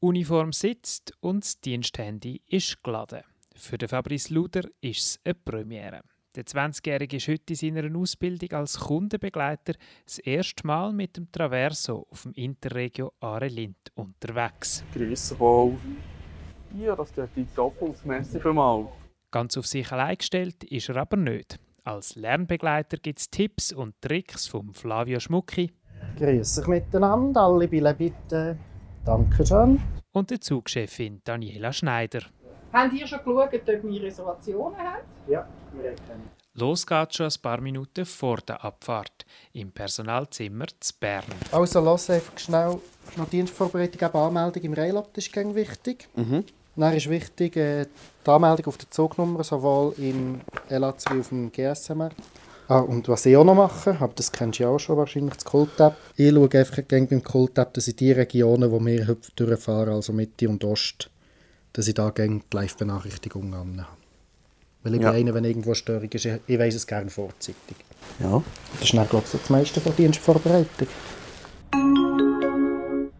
Uniform sitzt und das Diensthandy ist geladen. Für den Fabrice Luder ist es eine Premiere. Der 20-Jährige ist heute in seiner Ausbildung als Kundenbegleiter das erste Mal mit dem Traverso auf dem Interregio Arelind unterwegs. Grüße wohl. Ja, das tut die Doppels. Merci vielmals. Ganz auf sich allein gestellt ist er aber nicht. Als Lernbegleiter gibt es Tipps und Tricks von Flavio Schmucki. Grüß euch miteinander, alle Bille bitte. Dankeschön. Und der Zugchefin Daniela Schneider. Habt ihr schon geschaut, ob wir Reservationen haben? Ja, wir haben. Los geht's schon ein paar Minuten vor der Abfahrt im Personalzimmer zu Bern. Also, lass einfach schnell noch Dienstvorbereitung, eben Anmeldung im Railab, das ist ganz wichtig. Mhm. Dann ist wichtig äh, die Anmeldung auf der Zugnummer, sowohl im LAZ wie auf dem GSMR. Ah, und was ich auch noch mache, aber das kennst du ja auch schon wahrscheinlich, das Kult-App. Ich schaue einfach gerne beim Kult-App, dass in die Regionen, wo wir durchfahren, also Mitte und Ost, dass ich da gerne die Live-Benachrichtigung habe. Weil ich Ja. bin einer, wenn irgendwo eine Störung ist, ich ich weiss es gerne vorzeitig. Ja. Das ist dann, glaube ich, das meiste von der Dienstvorbereitung.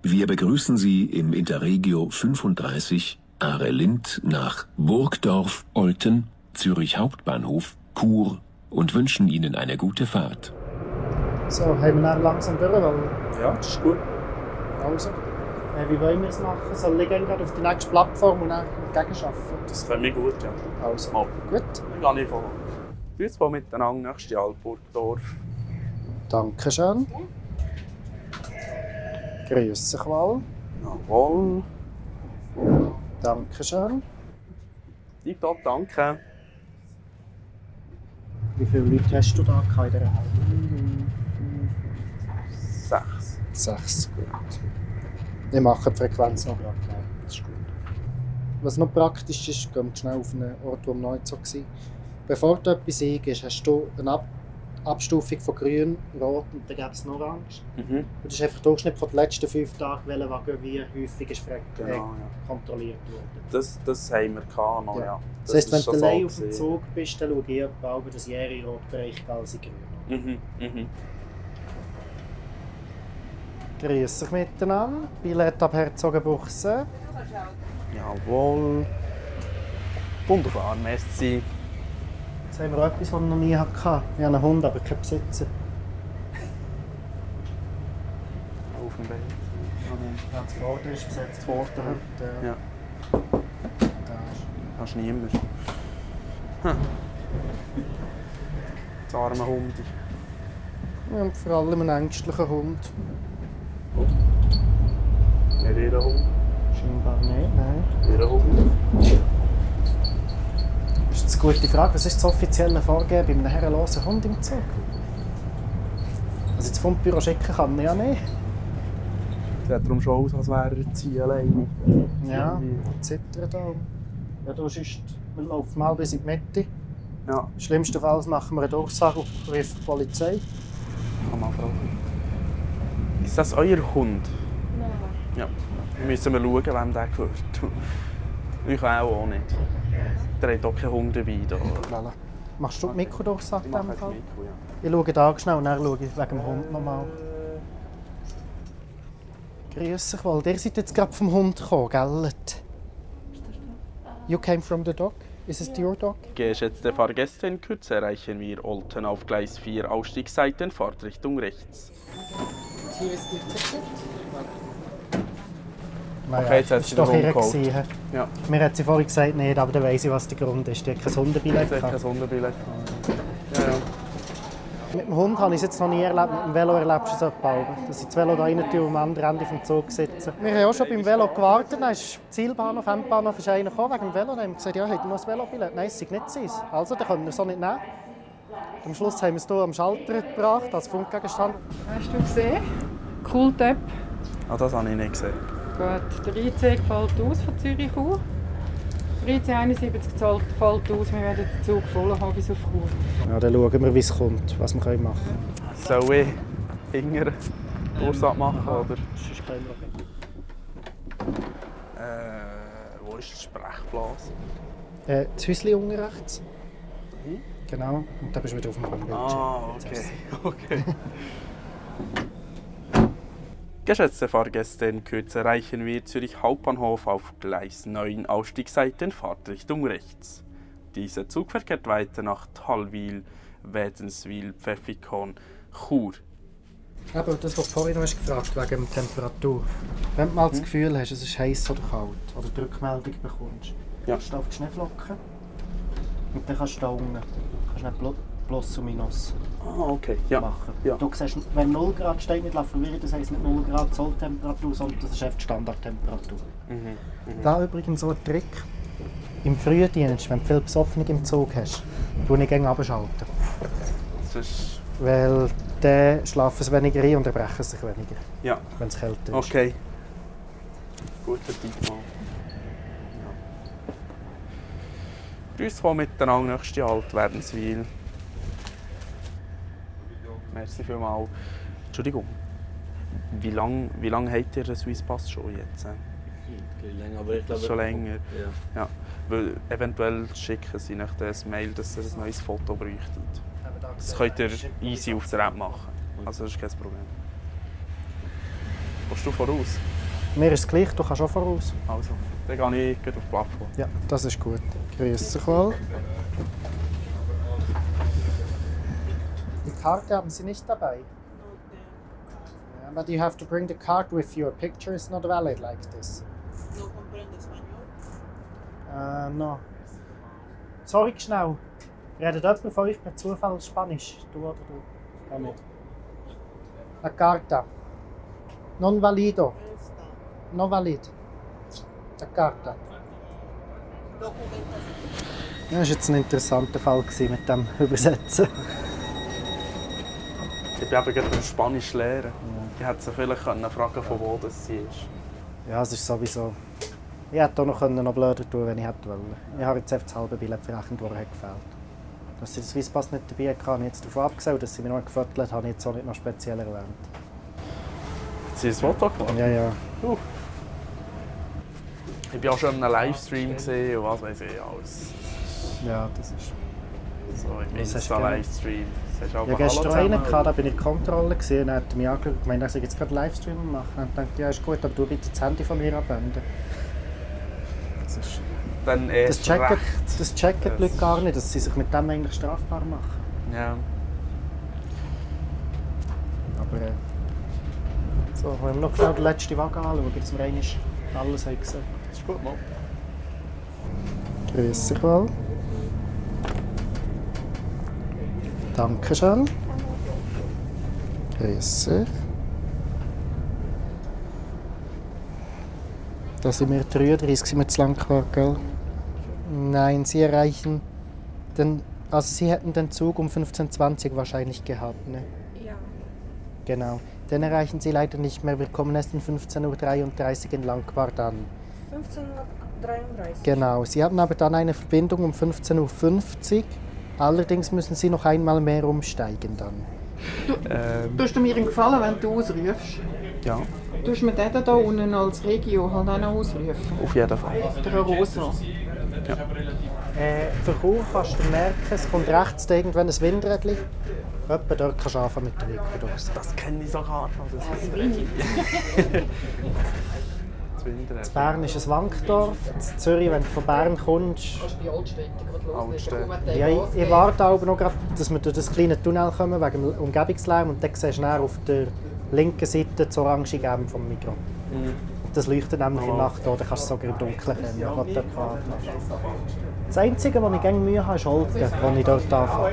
Wir begrüßen Sie im Interregio 35 Arelind nach Burgdorf, Olten, Zürich Hauptbahnhof, Chur und wünschen Ihnen eine gute Fahrt. So, haben wir dann langsam durch, weil Ja, das ist gut. Also, äh, wie wollen wir es machen? Soll ich gerne auf die nächste Plattform und dann entgegenarbeiten? Das können wir gut, ja. Also, Mal. gut. Dann gehe ich vor. Grüß wohl miteinander, nächste Altburgdorf. Dankeschön. Grüß dich mal. Jawohl. Dankeschön. Tipptopp, danke. Wie viele Leute hast du da in dieser Halle? Sechs. Sechs, gut. Ich mache die Frequenz noch gerade klar. Das ist gut. Was noch praktisch ist, gehen wir schnell auf einen Ort, wo wir nicht so waren. Bevor du etwas eingibst, hast du eine Ab Abstufung von grün, rot und dann gibt es noch orange. Mhm. Und das ist einfach der Durchschnitt von den letzten fünf Tagen, welcher Wagen wie häufig ist Genau, äh, ja. kontrolliert wurde. Das, das haben wir gehabt noch, Ja. ja. Das, heisst, wenn ist du allein auf dem. Zug bist, dann schaue ich etwa über das jährige Rotbereich als in grün. Mhm, mhm. Grüß dich miteinander. Billett ab Herzogenbuchse. Jawohl. Wunderbar, merci. Jetzt haben wir etwas, was ich noch nie hatte. Ich habe einen Hund, aber keinen Besitzer. Auf dem Bett. Ja, das Vorder ist besetzt. Das Vorder heute. Ja. Da. Hast du niemand. Hm. Das arme Hund. Ja, Und vor allem ein ängstlicher Hund. Nicht jeder Hund. Scheinbar nicht, nein. Jeder Hund. Das ist eine gute Frage. Was ist das offizielle Vorgehen bei einem herrenlosen Hund im Zug? Also ins Fundbüro schicken kann man ja nicht. Sieht darum schon aus, als wäre er Ziel alleine. Ja, zittern da. Ja, du sonst, wir laufen mal bis in die Mitte. Ja, Schlimmstenfalls machen wir eine Durchsage und rufen die Polizei. kann man fragen. Ist das euer Hund? Nein. Ja. Wir müssen mal schauen, wem der gehört. Ich auch, auch nicht. Der hat auch keinen Hund dabei. Da. Voilà. Machst du die Mikrodurchsage Ich in jetzt Fall? Mikro, ja. Ich schaue da schnell und dann schaue ich wegen dem Hund nochmal. Grüß dich wohl. Ihr seid jetzt gerade vom Hund gekommen, gell? You came from the dog? Is it your dog? Geschätzte Fahrgäste, in Kürze erreichen wir Olten auf Gleis 4 Ausstiegsseiten, Fahrtrichtung rechts. Hier ist die Ticket. Okay, jetzt hat sie doch gewesen. hä? Ja. Mir hat sie vorhin gesagt, nicht, aber dann weiss ich, was der Grund ist. Die hat kein Hundebillett Jetzt hat kein gehabt. Sonderbillett. Ja, ja. Mit dem Hund habe ich es jetzt noch nie erlebt, mit dem Velo erlebst du es etwa auch. Dass ich das Velo da rein tue und am anderen Ende vom Zug sitze. Wir haben auch schon beim Velo gewartet, dann ist Zielbahnhof, Endbahnhof ist einer gekommen wegen dem Velo. Dann haben wir gesagt, ja, ihr noch ein Velobillett? Nein, es ist nicht sein. Also, dann können wir es so nicht nehmen. Am Schluss haben wir es hier am Schalter gebracht, als Funkgegenstand. Hast du gesehen? Cool Tab. Ah, das habe ich nicht gesehen. Gut, der IC fällt aus von Zürich Chur. Der IC 71 zahlt- fällt aus. Wir werden den Zug voll haben bis auf Chur. Ja, dann schauen wir, wie es kommt, was wir können machen können. Soll ich hinter Durchsatz machen, oder? Sonst können wir auch Äh, wo ist das Sprechblas? Äh, das Häuschen unten rechts. Genau, und dann bist du wieder auf dem Bildschirm. Ah, okay. okay. Geschätzte Fahrgäste, in Kürze erreichen wir Zürich Hauptbahnhof auf Gleis 9, Ausstiegsseite in Fahrtrichtung rechts. Dieser Zug verkehrt weiter nach Thalwil, Wädenswil, Pfäffikon, Chur. Aber das, was du vorhin noch hast gefragt wegen der Temperatur. Wenn du mal das Gefühl hast, es ist heiß oder kalt, oder die Rückmeldung bekommst, Ja. kannst du auf die Schneeflocken und dann kannst du da unten kannst du nicht Plus und Minus Ah, okay. Ja. machen. Ja. Du siehst, wenn 0 Grad steht, nicht verwirren, das heisst nicht 0 Grad Solltemperatur, sondern das ist einfach die Standardtemperatur. Mhm. Da übrigens so ein Trick. Im Frühdienst, wenn du viel Besoffene im Zug hast, tue ich gerne abschalten. Ist. Weil dann schlafen sie weniger ein und erbrechen sich weniger, Ja. wenn es kälter ist. Okay. Guter Tipp mal. Ja. Grüß wohl miteinander, nächste Halt, Wädenswil. Merci vielmals. Entschuldigung. Wie lange wie lang habt ihr den Swisspass schon jetzt? länger, aber ich glaube... Schon länger. Ja. Ja. Weil eventuell schicken sie euch das Mail, dass ihr ein neues Foto bräuchtet. Das könnt ihr easy auf der App machen. Also das ist kein Problem. Gehst du voraus? Mir ist es gleich, du kannst auch voraus. Also, dann gehe ich auf die Plattform. Ja, das ist gut. Grüß dich wohl. Karte haben Sie nicht dabei. Yeah, but you have to bring the card with you. A picture is not valid like this. No comprende español. Uh, no. Sorry, schnell. Redet jemand von euch per Zufall Spanisch? Du oder du? Ja, nicht. La carta. Non valido. No valid. La carta. Das war jetzt ein interessanter Fall gewesen mit dem Übersetzen. Ich bin eben gerade beim Spanisch lernen. Ich hätte sie vielleicht können fragen von wo das sie ist. Ja, es ist sowieso. Ich hätte auch noch, können noch blöder tun wenn ich hätte wollen. Ich habe jetzt einfach das halbe Billett verrechnet, das hat gefehlt. Dass sie das Swisspass nicht dabei hatte, habe ich jetzt davon abgesehen. Dass sie mir noch gefüttert habe ich jetzt auch nicht noch speziell erwähnt. Hat sie ein Foto gemacht? Ja, ja. Ich war auch schon in einem Livestream gesehen und was weiß ich alles. Ja, das ist... So im Insta-Livestream. Das bei hatte gestern einen, gehabt, da bin ich in der Kontrolle gesehen und er hat mich angeschaut und gemeint, er soll jetzt gerade einen Livestream machen. Und ich dachte, ja, ist gut, aber du bitte das Handy von mir abwenden. Das, ist, Dann erst das checken, recht. das checken die Leute gar nicht, dass sie sich mit dem eigentlich strafbar machen. Ja. Aber äh, so, wollen wir noch schnell den letzten Wagen anschauen, dass wir einmal alles haben gesehen Das ist gut, Mann. Grüß dich wohl. Dankeschön. Grüß dich. Da sind wir 33, sind wir zu lang gefahren, gell? Nein, Sie erreichen den, also Sie hätten den Zug um 15.20 Uhr wahrscheinlich gehabt, ne? Ja. Genau. Den erreichen Sie leider nicht mehr. Wir kommen erst um 15.33 Uhr in Langquart an. 15.33 Uhr. Genau. Sie haben aber dann eine Verbindung um 15.50 Uhr. Allerdings müssen Sie noch einmal mehr umsteigen dann. Ähm, Tust du mir einen Gefallen, wenn du ausrufst? ja, Tust du mir den hier unten als Regio halt auch noch ausrufen? auf jeden Fall. Der Rosa. Äh, für Chur kannst du merken, es kommt rechts irgendwann ein Windrädchen. Etwa dort kannst du anfangen mit der Wickeldosis. Das kenne ich sogar noch. Das ist das Winter. Bern ist ein Wankdorf. In Zürich, wenn du von Bern kommst, Kannst du bei Altstädten loslegen. ja, ich, ich warte aber noch, grad, dass wir durch das kleine Tunnel kommen, wegen dem Umgebungslärm. Und dann siehst du dann auf der linken Seite das orange Gelb vom Mikro. Das leuchtet nämlich in der Nacht da, dann kannst du es sogar im Dunkeln kennen. Was. Das Einzige, wo ich gerne Mühe habe, ist Olten, wo ich dort anfange.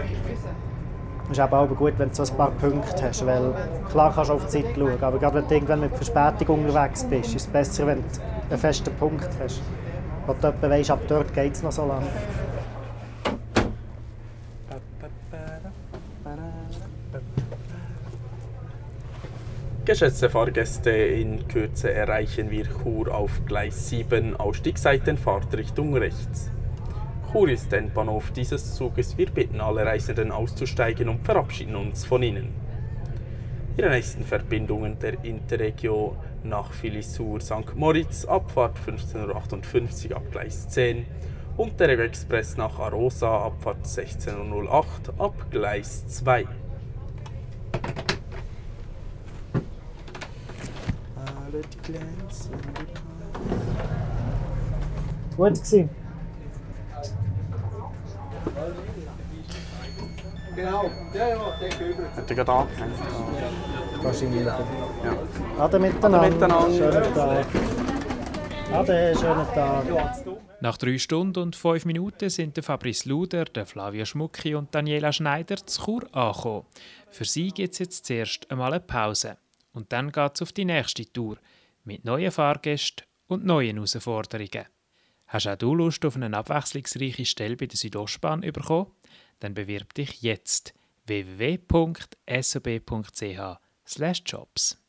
Ist eben auch gut, wenn du so ein paar Punkte hast, weil klar kannst du auf die Zeit schauen, aber gerade wenn du irgendwann mit Verspätung unterwegs bist, ist es besser, wenn du einen festen Punkt hast. Wo du etwa weisst, ab dort geht es noch so lange. Geschätzte Fahrgäste, in Kürze erreichen wir Chur auf Gleis 7, Ausstiegsseiten Fahrtrichtung rechts. Chur ist Endbahnhof dieses Zuges. Wir bitten alle Reisenden auszusteigen und verabschieden uns von ihnen. Ihre nächsten Verbindungen der Interregio nach Filisur St. Moritz, Abfahrt 15.58 Uhr ab Gleis 10 und der Express nach Arosa, Abfahrt 16.08 Uhr ab Gleis 2. Violet glänzen. Gut gewesen. Hat er gerade angehängt? Wahrscheinlich. Ja. Ade miteinander. Ade miteinander. Schönen Tag. Ade, schönen Tag. Nach drei Stunden und fünf Minuten sind der Fabrice Luder, der Flavia Schmucki und Daniela Schneider zu Chur angekommen. Für sie gibt es jetzt zuerst einmal eine Pause. Und dann geht es auf die nächste Tour mit neuen Fahrgästen und neuen Herausforderungen. Hast auch du Lust auf eine abwechslungsreiche Stelle bei der Südostbahn bekommen? Dann bewirb dich jetzt www.sob.ch/jobs.